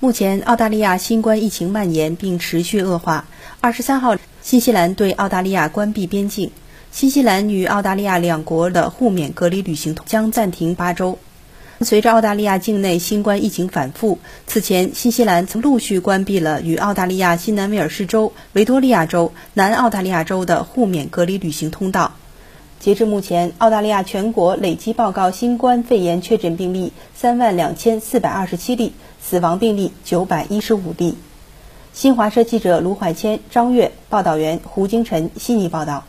目前，澳大利亚新冠疫情蔓延并持续恶化。二十三号，新西兰对澳大利亚关闭边境，新西兰与澳大利亚两国的互免隔离旅行将暂停八周。随着澳大利亚境内新冠疫情反复，此前新西兰曾陆续关闭了与澳大利亚新南威尔士州、维多利亚州、南澳大利亚州的互免隔离旅行通道。截至目前，澳大利亚全国累计报告新冠肺炎确诊病例三万两千四百二十七例，死亡病例九百一十五例。新华社记者卢怀谦、张悦，报道员胡京晨悉尼报道。